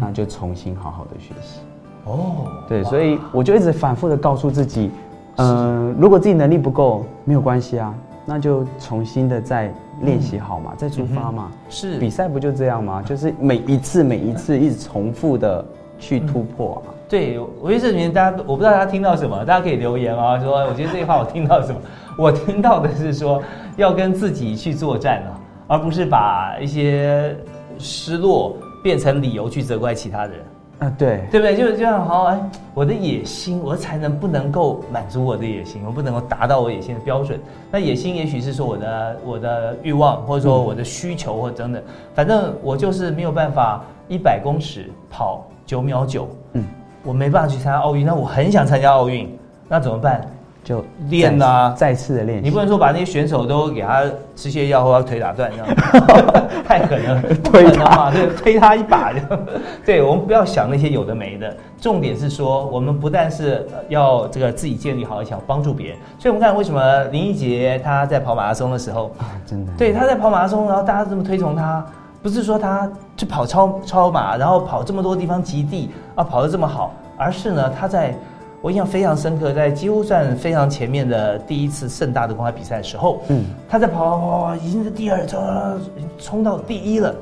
那就重新好好的学习。”哦，对，所以我就一直反复的告诉自己，嗯、如果自己能力不够，没有关系啊，那就重新的再练习好嘛，再出发嘛。是。比赛不就这样吗？就是每一次每一次一直重复的去突破啊。对，我觉得这里面大家，我不知道大家听到什么，大家可以留言啊，说我觉得这句话我听到什么，我听到的是说要跟自己去作战啊，而不是把一些失落变成理由去责怪其他人。啊，对，对不对？就是这样，好，哎，我的野心，我才能不能够满足我的野心，我不能够达到我野心的标准。那野心也许是说我的我的欲望，或者说我的需求，或等等，反正我就是没有办法一百公尺跑九秒九，嗯，我没办法去参加奥运，那我很想参加奥运，那怎么办？就练啊，再次的练习。你不能说把那些选手都给他吃泻药或者腿打断这样，太狠了，推他嘛，对，推他一把这样。对，我们不要想那些有的没的，重点是说，我们不但是呃要这个自己建立好，而且要帮助别人。所以我们看为什么林忆杰他在跑马拉松的时候，啊，真的，对，他在跑马拉松，然后大家这么推崇他，不是说他去跑超超马，然后跑这么多地方极地啊，跑得这么好，而是呢，他在我印象非常深刻，在几乎算非常前面的第一次盛大的公开比赛的时候，嗯，他在跑跑跑跑，已经是第二，冲冲到第一了，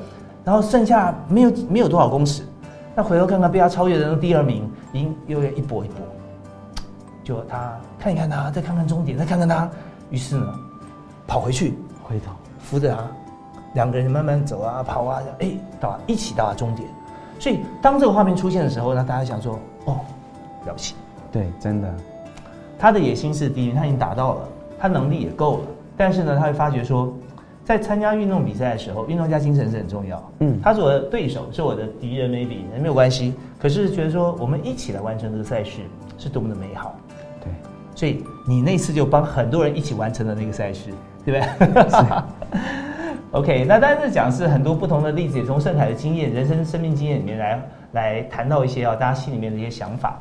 然后剩下没有没有多少公尺，那回头看看被他超越的那第二名，已经又要一波一波，就他看一看他，再看看终点，再看看他，于是呢，跑回去，回头。扶着他，两个人慢慢走啊，跑啊，哎，到一起到达终点。所以当这个画面出现的时候呢，大家想说，哦，了不起，对，真的，他的野心是第一，他已经达到了，他能力也够了，但是呢，他会发觉说，在参加运动比赛的时候，运动家精神是很重要。嗯他是我的对手，是我的敌人，maybe 没有关系。可是觉得说，我们一起来完成这个赛事，是多么的美好。对，所以你那次就帮很多人一起完成了那个赛事，对不对 ？OK，那当然是讲是很多不同的例子，也从盛凯的经验、人生生命经验里面来来谈到一些啊，大家心里面的一些想法。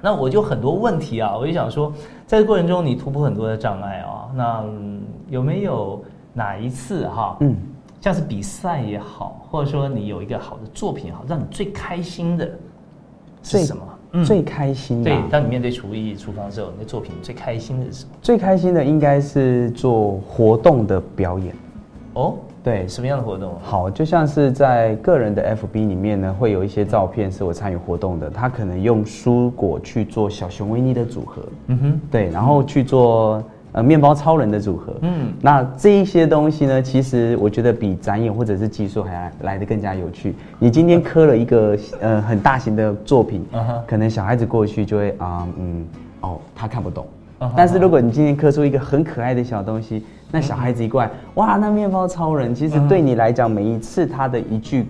那我就很多问题啊，我就想说，在这过程中你突破很多的障碍啊，那、嗯有没有哪一次哈、嗯，像是比赛也好，或者说你有一个好的作品也好，让你最开心的是什么？嗯最开心的、对，当你面对厨艺厨房的时候，你的作品最开心的是什么？最开心的应该是做活动的表演。哦，对，什么样的活动？好，就像是在个人的 FB 里面呢，会有一些照片是我参与活动的，他可能用蔬果去做小熊维尼的组合，嗯哼，对，然后去做呃面包超人的组合，嗯，那这一些东西呢，其实我觉得比展演或者是技术还来来的更加有趣。你今天刻了一个呃很大型的作品，可能小孩子过去就会啊嗯哦他看不懂。但是如果你今天刻出一个很可爱的小东西，那小孩子一过来，哇，那面包超人，其实对你来讲，每一次他的一句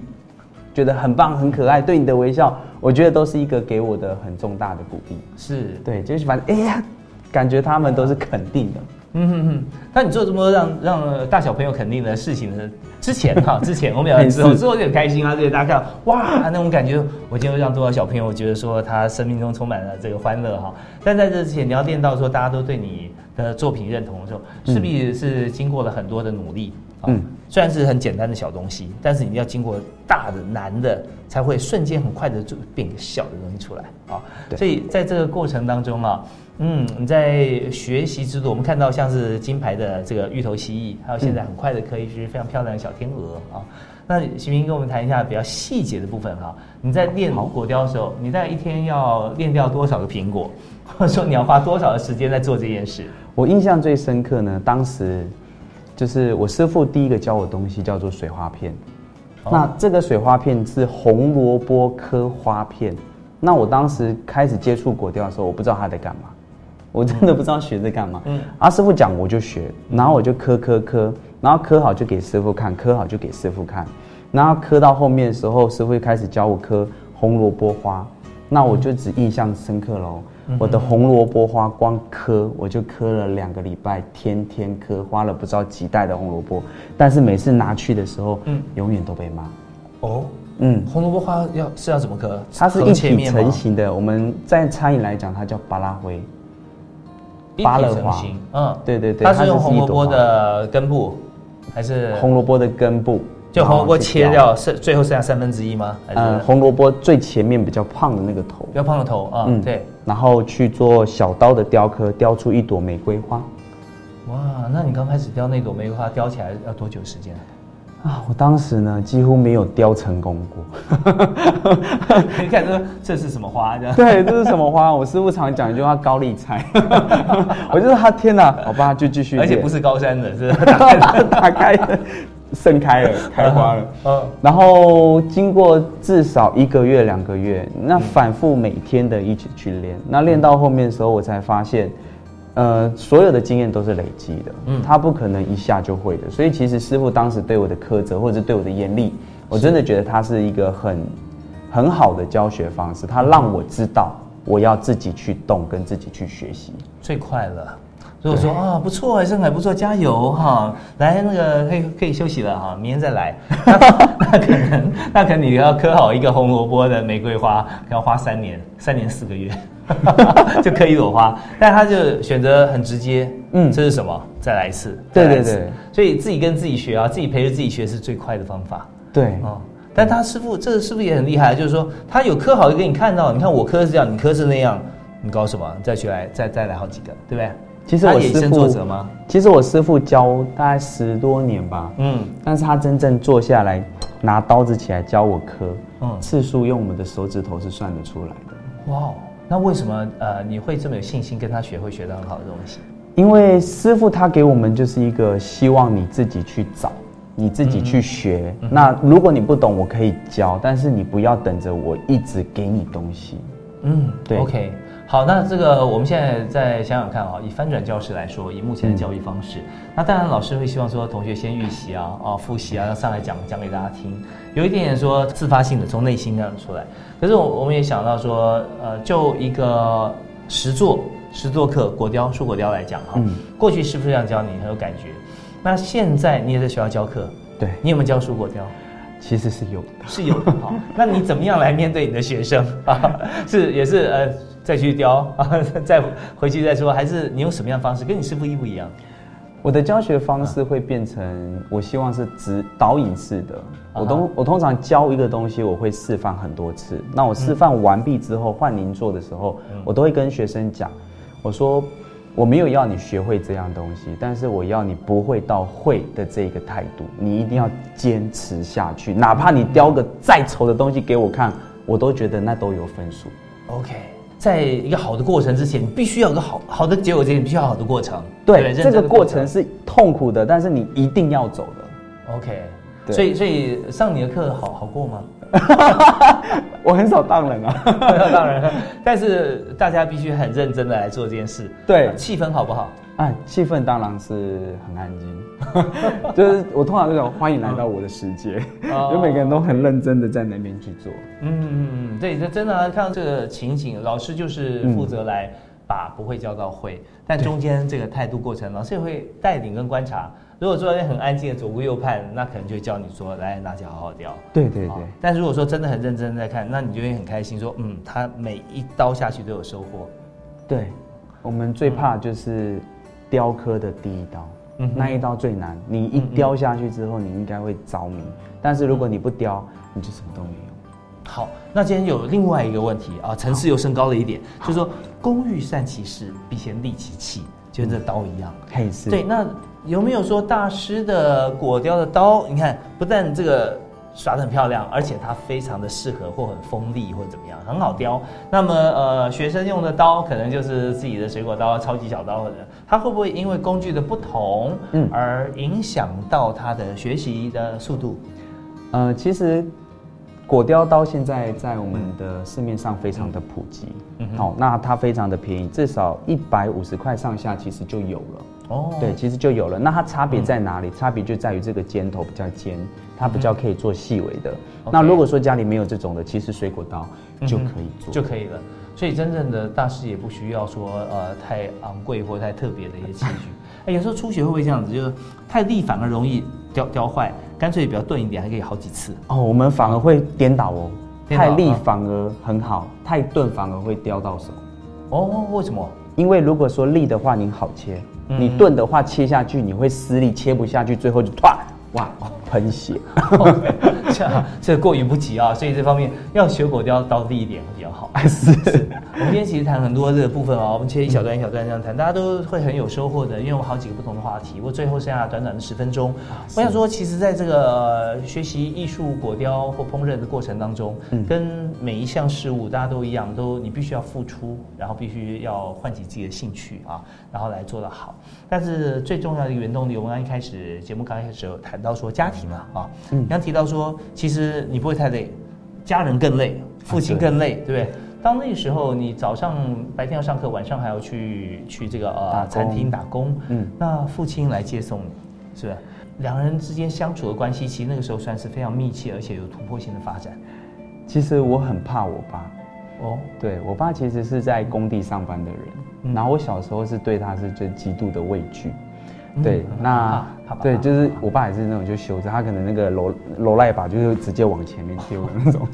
觉得很棒、很可爱，对你的微笑，我觉得都是一个给我的很重大的鼓励。是对，就是反正哎呀，感觉他们都是肯定的。嗯哼哼，那你做这么多让让大小朋友肯定的事情呢？之前哈，之前我们聊之后，之后就很开心啊，对大家看哇那种感觉，我今天让多少小朋友觉得说他生命中充满了这个欢乐哈。但在这之前，你要练到说大家都对你的作品认同的时候，势必是经过了很多的努力。嗯，虽然是很简单的小东西，但是你要经过大的难的，才会瞬间很快的就变个小的东西出来啊。所以在这个过程当中啊。嗯，你在学习之路，我们看到像是金牌的这个芋头蜥蜴，还有现在很快的可以是非常漂亮的小天鹅啊。那徐明跟我们谈一下比较细节的部分哈。你在练果雕的时候，你在一天要练掉多少个苹果，或 者说你要花多少的时间在做这件事？我印象最深刻呢，当时就是我师傅第一个教我东西叫做水花片。那这个水花片是红萝卜刻花片。那我当时开始接触果雕的时候，我不知道他在干嘛。我真的不知道学这干嘛。嗯，阿师傅讲我就学，然后我就磕磕磕，然后磕好就给师傅看，磕好就给师傅看，然后磕到后面的时候，师傅开始教我磕红萝卜花，那我就只印象深刻喽。我的红萝卜花光磕我就磕了两个礼拜，天天磕，花了不知道几袋的红萝卜，但是每次拿去的时候，嗯，永远都被骂。哦，嗯，红萝卜花要是要怎么磕？它是一体成型的，我们在餐饮来讲，它叫巴拉灰。芭乐花，嗯，对对对，它是用红萝卜的根部，还是？红萝卜的根部？就红萝卜切掉，剩最后剩下三分之一吗？嗯，红萝卜最前面比较胖的那个头，比较胖的头啊，嗯，对，然后去做小刀的雕刻，雕出一朵玫瑰花。哇，那你刚开始雕那朵玫瑰花，雕起来要多久时间？啊，我当时呢几乎没有雕成功过。你看这这是什么花？对，这是什么花？我师傅常讲一句话：高丽菜。我就说他天哪，好吧，就继续。而且不是高山的，是打开，盛开了，开花了。嗯。然后经过至少一个月、两个月，那反复每天的一起去练，那练到后面的时候，我才发现。呃，所有的经验都是累积的，嗯，他不可能一下就会的。所以其实师傅当时对我的苛责，或者对我的严厉，我真的觉得他是一个很很好的教学方式。他让我知道我要自己去动，跟自己去学习，最快了。所以我说啊，不错，上海不错，加油哈！来，那个可以可以休息了哈，明天再来。那可能那可能你要刻好一个红萝卜的玫瑰花，要花三年，三年四个月。就刻一朵花，但他就选择很直接，嗯，这是什么？再来一次，对对对，所以自己跟自己学啊，自己陪着自己学是最快的方法。对，哦，但他师傅这个师傅也很厉害，就是说他有刻好就给你看到，你看我刻是这样，你刻是那样，你搞什么？再去来，再再来好几个，对不对？其实我师傅吗？其实我师傅教大概十多年吧，嗯，但是他真正坐下来拿刀子起来教我刻，嗯，次数用我们的手指头是算得出来的。哇。那为什么呃你会这么有信心跟他学会学到很好的东西？因为师傅他给我们就是一个希望你自己去找，你自己去学。那如果你不懂，我可以教，但是你不要等着我一直给你东西。嗯，对。OK，好，那这个我们现在再想想看啊，以翻转教室来说，以目前的教育方式，那当然老师会希望说同学先预习啊，啊复习啊，要上来讲讲给大家听，有一点点说自发性的从内心这样出来。可是我我们也想到说，呃，就一个实作实作课果雕树果雕来讲哈，过去是不是这样教你很有感觉？那现在你也在学校教课，对你有没有教树果雕？其实是有的，是有的哈。那你怎么样来面对你的学生啊？是也是呃再去雕啊，再回去再说，还是你用什么样的方式？跟你师傅一不一样？我的教学方式会变成，我希望是指导引式的。我通我通常教一个东西，我会示范很多次。那我示范完毕之后，换您做的时候，我都会跟学生讲，我说我没有要你学会这样东西，但是我要你不会到会的这个态度，你一定要坚持下去，哪怕你雕个再丑的东西给我看，我都觉得那都有分数。OK。在一个好的过程之前，你必须要有个好好的结果之前，必须要好的过程。对，这个过程是痛苦的，但是你一定要走的。OK，所以所以上你的课好好过吗？我很少当人啊，很少当人，但是大家必须很认真的来做这件事。对，气氛好不好？哎，气氛当然是很安静，就是我通常这种欢迎来到我的世界，就每个人都很认真的在那边去做。嗯嗯嗯，对，这真的看到这个情景，老师就是负责来把不会教到会，但中间这个态度过程，老师也会带领跟观察。如果说很安静的左顾右盼，那可能就会教你说来拿起好好雕。对对对哦。但如果说真的很认真在看，那你就会很开心，说嗯，他每一刀下去都有收获。对，我们最怕就是雕刻的第一刀，嗯那一刀最难。你一雕下去之后，你应该会着迷，但是如果你不雕，你就什么都没有。好，那今天有另外一个问题啊，层次又升高了一点，就是说工欲善其事，必先利其器，就跟这刀一样。嘿，是。对，那有没有说大师的果雕的刀？你看，不但这个耍的很漂亮，而且它非常的适合或很锋利或者怎么样，很好雕。那么呃，学生用的刀可能就是自己的水果刀、超级小刀或者，它会不会因为工具的不同，嗯而影响到他的学习的速度？呃，其实果雕刀现在在我们的市面上非常的普及，嗯哼好、那它非常的便宜，至少一百五十块上下，其实就有了。哦对，其实就有了。那它差别在哪里？差别就在于这个尖头比较尖，它比较可以做细微的。那如果说家里没有这种的，其实水果刀就可以做，就可以了。所以真正的大师也不需要说呃太昂贵或太特别的一些器具。哎，有时候初学会不会这样子？就是太利反而容易雕雕坏，干脆比较钝一点，还可以好几次。哦，我们反而会颠倒哦，倒太利啊反而很好，太钝反而会雕到手。哦，为什么？因为如果说利的话，你好切；嗯你炖的话，切下去你会撕力，切不下去，最后就唰，哇，喷血。这样这过于不及啊，所以这方面要学果雕刀利一点会比较好。是我们今天其实谈很多这个部分哦，我们切一小段一小段这样谈，大家都会很有收获的，因为我们好几个不同的话题。我最后剩下短短的十分钟，我想说，其实在这个呃学习艺术果雕或烹饪的过程当中，嗯跟每一项事物大家都一样，都你必须要付出，然后必须要唤起自己的兴趣啊，然后来做得好。但是最重要的一个原动力，我们刚一开始节目刚开始有谈到说家庭嘛啊，嗯你刚提到说，其实你不会太累，家人更累，父亲更累，对不对？当那个时候，你早上白天要上课，晚上还要去去这个呃餐厅打工，嗯那父亲来接送你，是不是？两人之间相处的关系，其实那个时候算是非常密切，而且有突破性的发展。其实我很怕我爸，哦，对我爸其实是在工地上班的人，嗯然后我小时候是对他是最极度的畏惧。嗯对，那对，就是我爸也是那种就修着，他可能那个楼楼赖把就是直接往前面丢的那种。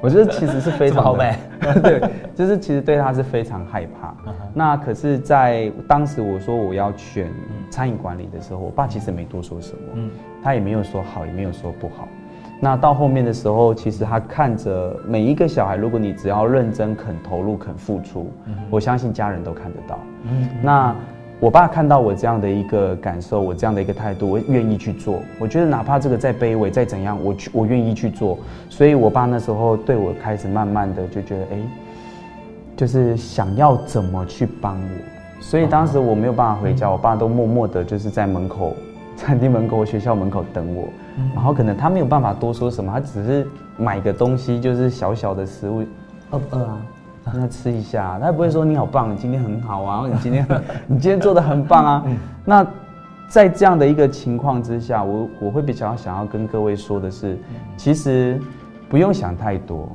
我觉得其实是非常的这么豪迈，对，就是其实对他是非常害怕。那可是，在当时我说我要选餐饮管理的时候，我爸其实没多说什么，嗯他也没有说好，也没有说不好。那到后面的时候，其实他看着每一个小孩，如果你只要认真、肯投入、肯付出，我相信家人都看得到。嗯那我爸看到我这样的一个感受，我这样的一个态度，我愿意去做。我觉得哪怕这个再卑微、再怎样，我去，我愿意去做。所以我爸那时候对我开始慢慢的就觉得，哎，就是想要怎么去帮我。所以当时我没有办法回家，我爸都默默的就是在门口、餐厅门口、学校门口等我。然后可能他没有办法多说什么，他只是买个东西，就是小小的食物，饿不饿啊？那吃一下，他不会说你好棒，你今天很好啊，你今天你今天做的很棒啊。那在这样的一个情况之下，我我会比较想要跟各位说的是，其实不用想太多，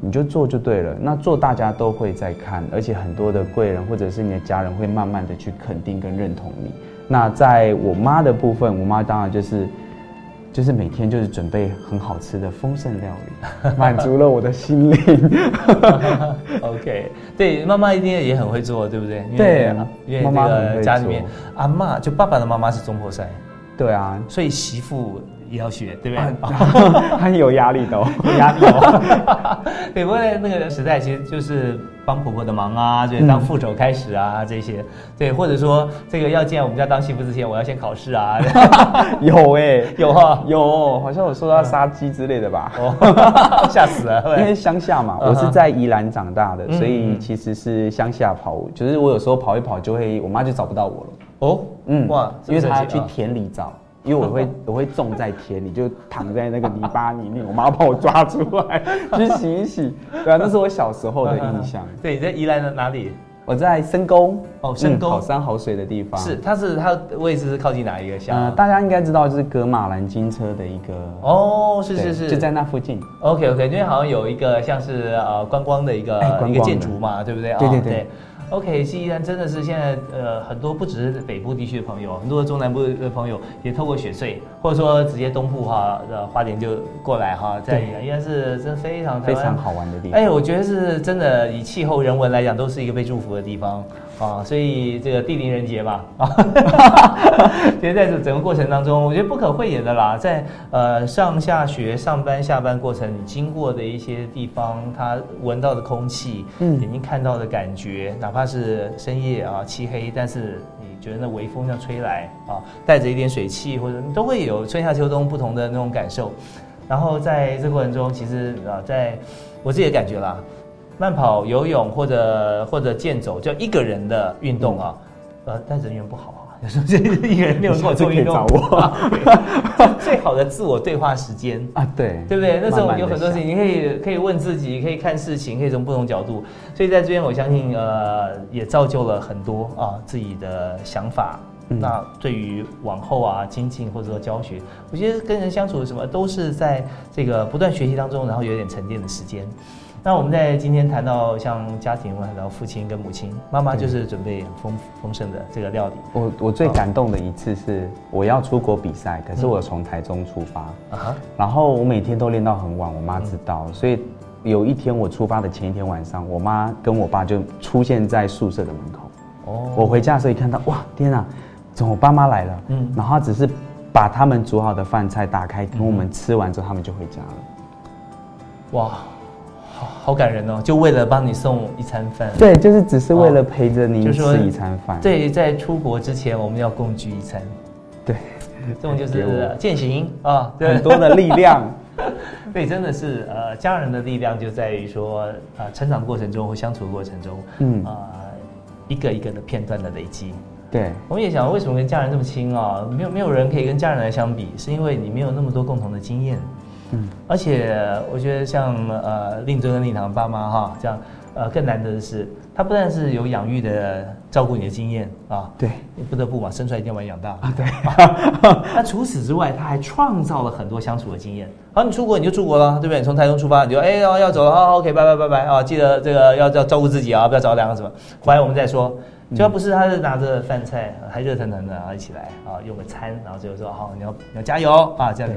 你就做就对了。那做大家都会在看，而且很多的贵人或者是你的家人会慢慢的去肯定跟认同你。那在我妈的部分，我妈当然就是。就是每天就是准备很好吃的丰盛料理，满足了我的心灵。OK，对，妈妈一定也很会做，对不对？对因为这妈妈很会个家里面阿妈就爸爸的妈妈是中破塞，对啊，所以媳妇也要学，对不对？很有压力的、哦，有压力哦。对，不过那个时代，其实就是帮婆婆的忙啊，就是当副手开始啊，这些。对，或者说这个要进来我们家当媳妇之前，我要先考试啊。有哎、有哈、有，好像我说到杀鸡之类的吧？哦，吓死了。因为乡下嘛，我是在宜兰长大的，嗯所以其实是乡下跑，就是我有时候跑一跑就会，我妈就找不到我了。哦，嗯，哇因为她去田里找。因为我会我会种在田里，就躺在那个泥巴里面，我妈把我抓出来去洗一洗。对啊，那是我小时候的印象。对，你在宜兰的哪里？我在深沟哦，深沟嗯好山好水的地方。是，它是它位置是靠近哪一个乡大家应该知道，就是格马兰金车的一个哦，是是是，就在那附近。OK OK，因为好像有一个像是呃观光的一个一个建筑嘛，对不对？哦对对对 OK，西安真的是现在呃很多不只是北部地区的朋友，很多中南部的朋友也透过雪隧，或者说直接东部哈的花莲就过来哈，在宜兰，宜兰是真的非常非常好玩的地方。哎，我觉得是真的以气候人文来讲，都是一个被祝福的地方啊，所以这个地灵人杰吧啊，其实在这整个过程当中，我觉得不可讳言的啦，在呃上下学、上班下班过程，你经过的一些地方，它闻到的空气，嗯，眼睛看到的感觉，哪怕是深夜啊漆黑，但是你觉得那微风这样吹来啊，带着一点水汽，或者你都会有春夏秋冬不同的那种感受。然后在这过程中，其实啊，在我自己的感觉啦，慢跑、游泳或者或者健走，就一个人的运动啊，呃，但人缘不好啊，有时候一个人没有跟我做运动，最好的自我对话时间啊，对，对不对？那时候有很多事情，你可以可以问自己，可以看事情，可以从不同角度。所以在这边，我相信呃，也造就了很多啊自己的想法。那对于往后啊精进或者说教学，我觉得跟人相处什么都是在这个不断学习当中，然后有点沉淀的时间。那我们在今天谈到像家庭，谈到父亲跟母亲，妈妈就是准备丰丰盛的这个料理。我我最感动的一次是我要出国比赛，可是我从台中出发，啊然后我每天都练到很晚，我妈知道，所以有一天我出发的前一天晚上，我妈跟我爸就出现在宿舍的门口。哦，我回家的时候一看到，哇，天哪！怎么我爸妈来了？嗯，然后只是把他们煮好的饭菜打开，等我们吃完之后，他们就回家了。哇，好好感人哦！就为了帮你送一餐饭。对，就是只是为了陪着你吃一餐饭。对，在出国之前，我们要共聚一餐。对，这种就是践行啊，很多的力量。对，真的是呃，家人的力量就在于说，呃，成长过程中或相处过程中，嗯啊，一个一个的片段的累积。对，我们也想为什么跟家人这么亲啊？没有没有人可以跟家人来相比，是因为你没有那么多共同的经验。嗯，而且我觉得像呃令尊跟令堂爸妈哈，这样呃更难得的是，他不但是有养育的照顾你的经验啊，对，不得不嘛，生出来一定要把你养大啊，对。那除此之外，他还创造了很多相处的经验。好，你出国你就出国了，对不对？你从台中出发，你就哎要要走了啊，OK，拜拜拜拜啊，记得这个要要照顾自己啊，不要着凉什么，回来我们再说。就要不是他是拿着饭菜还热腾腾的，然后一起来啊用个餐，然后最后说好你要你要加油啊这样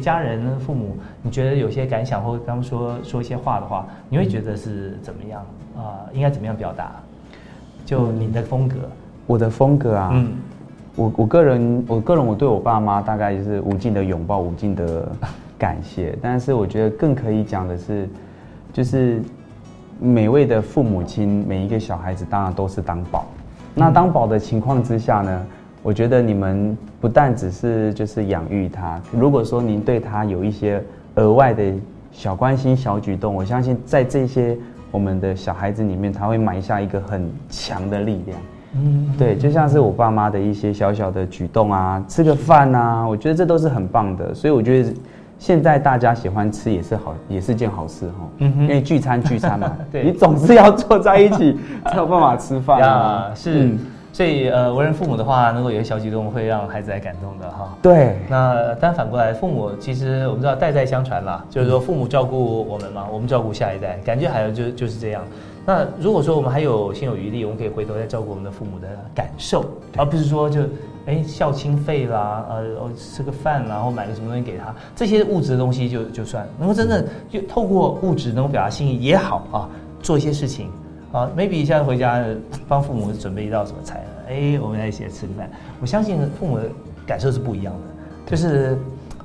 家人、父母，你觉得有些感想或刚刚说说一些话的话，你会觉得是怎么样啊？应该怎么样表达？就你的风格，我的风格啊，嗯，我我个人，我个人，我对我爸妈大概就是无尽的拥抱，无尽的 感谢。但是我觉得更可以讲的是，就是每位的父母亲，每一个小孩子当然都是当宝。那当宝的情况之下呢？我觉得你们不但只是就是养育他，如果说您对他有一些额外的小关心、小举动，我相信在这些我们的小孩子里面，他会埋下一个很强的力量。嗯，对，就像是我爸妈的一些小小的举动啊，吃个饭啊，我觉得这都是很棒的。所以我觉得现在大家喜欢吃也是好，也是件好事哈。嗯因为聚餐聚餐嘛，对，你总是要坐在一起才有办法吃饭啊。是。所以，呃，为人父母的话，能够有些小举动会让孩子来感动的哈。对。那但反过来，父母其实我们知道代代相传啦，就是说父母照顾我们嘛，我们照顾下一代，感觉好像就就是这样。那如果说我们还有心有余力，我们可以回头再照顾我们的父母的感受，而不是说就哎孝亲费啦，呃哦吃个饭啦，然后买个什么东西给他，这些物质的东西就就算。能够真正就透过物质能够表达心意也好啊，做一些事情啊，maybe 现在回家帮父母准备一道什么菜，哎，我们在一起吃个饭。我相信父母的感受是不一样的，就是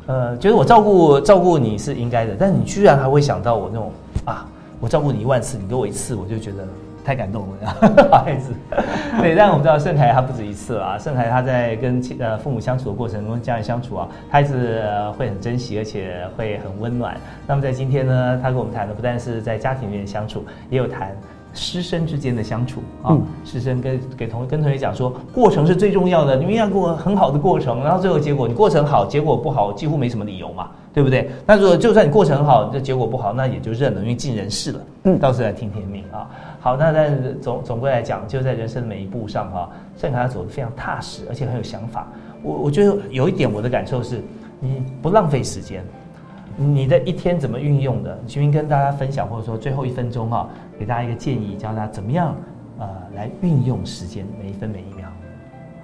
呃，觉得我照顾照顾你是应该的，但你居然还会想到我那种啊。我照顾你一万次，你给我一次，我就觉得太感动了，好 孩子。对，但我们知道盛凯他不止一次了啊，盛凯他在跟呃父母相处的过程中，家人相处啊，他一直会很珍惜，而且会很温暖。那么在今天呢，他跟我们谈的不但是在家庭里面相处，也有谈。师生之间的相处啊，师生跟给同跟同学讲说，过程是最重要的，你们要过很好的过程，然后最后结果你过程好，结果不好，几乎没什么理由嘛，对不对？那如果就算你过程好，这结果不好，那也就认了，因为尽人事了。嗯，到时候来听天命啊。好，那但总总归来讲，就在人生的每一步上哈，盛凯他走的非常踏实，而且很有想法。我我觉得有一点我的感受是，你不浪费时间。你的一天怎么运用的？徐明跟大家分享，或者说最后一分钟哈，给大家一个建议，教大家怎么样呃来运用时间每一分每一秒。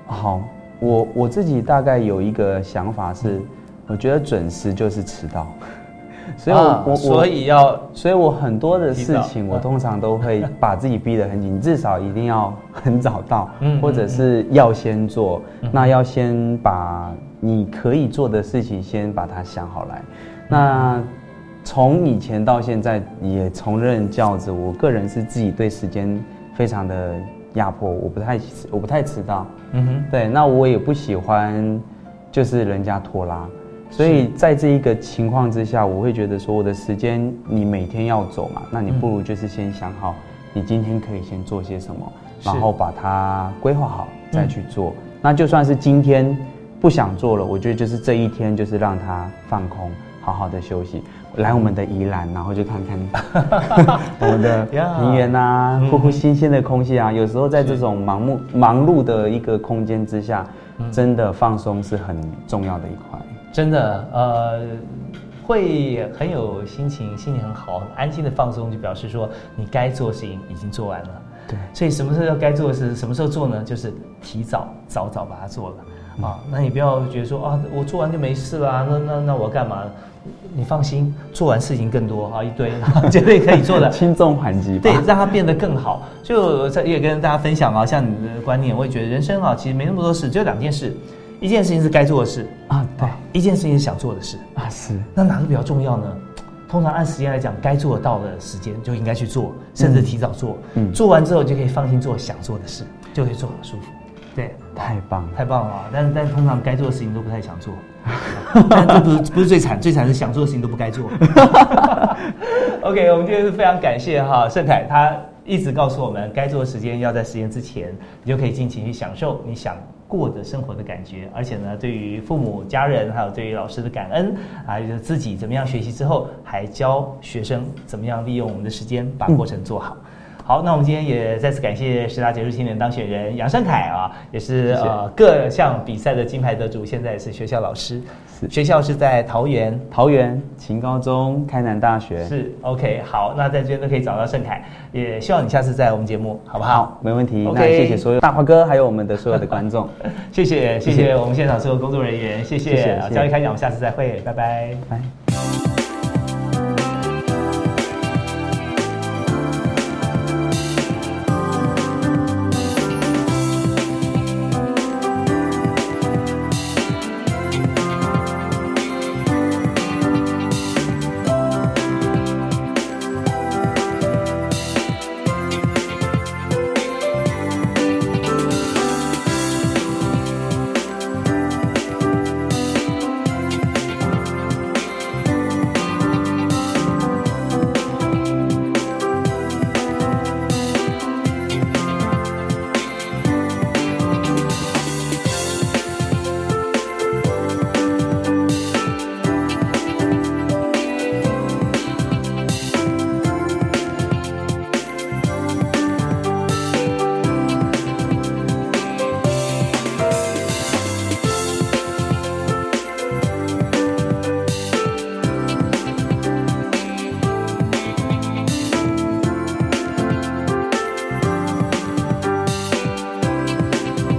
好，我我自己大概有一个想法是，我觉得准时就是迟到，所以我我所以要，所以我很多的事情我通常都会把自己逼得很紧，至少一定要很早到，或者是要先做，那要先把你可以做的事情先把它想好来。那从以前到现在也从任教子，我个人是自己对时间非常的压迫，我不太我不太迟到，嗯哼，对，那我也不喜欢就是人家拖拉，所以在这一个情况之下，我会觉得说我的时间你每天要走嘛，那你不如就是先想好你今天可以先做些什么，然后把它规划好再去做。那就算是今天不想做了，我觉得就是这一天就是让他放空。好好的休息，来我们的宜兰，然后就看看 我们的平原啊，呼呼新鲜的空气啊。有时候在这种盲目忙碌的一个空间之下，真的放松是很重要的一块。真的，呃，会很有心情，心情很好，很安心的放松，就表示说你该做的事情已经做完了。对，所以什么时候要该做的事，什么时候做呢？就是提早早早把它做了啊。那你不要觉得说啊，我做完就没事了，那那那我干嘛？你放心，做完事情更多啊，一堆 绝对可以做的，轻重缓急，对，让它变得更好。就在也跟大家分享啊，像你的观念，我也觉得人生啊，其实没那么多事，只有两件事，一件事情是该做的事啊，对，一件事情是想做的事啊，是。那哪个比较重要呢？通常按时间来讲，该做到的时间就应该去做，甚至提早做。嗯，做完之后就可以放心做想做的事，就可以做很舒服。对，太棒，太棒了。但但通常该做的事情都不太想做。但这不是不是最惨，最惨是想做的事情都不该做。OK，我们今天是非常感谢哈盛凯，他一直告诉我们，该做的时间要在时间之前，你就可以尽情去享受你想过的生活的感觉。而且呢，对于父母、家人，还有对于老师的感恩，还有自己怎么样学习之后，还教学生怎么样利用我们的时间把过程做好。好，那我们今天也再次感谢十大杰出青年当选人杨胜凯啊，也是呃各项比赛的金牌得主，现在也是学校老师。学校是在桃园，桃园秦高中、开南大学。是 OK，好，那在这边都可以找到盛凯，也希望你下次在我们节目，好不好？没问题。那谢谢所有大华哥，还有我们的所有的观众，谢谢谢谢我们现场所有工作人员，谢谢。教育开讲，我们下次再会，拜拜，拜。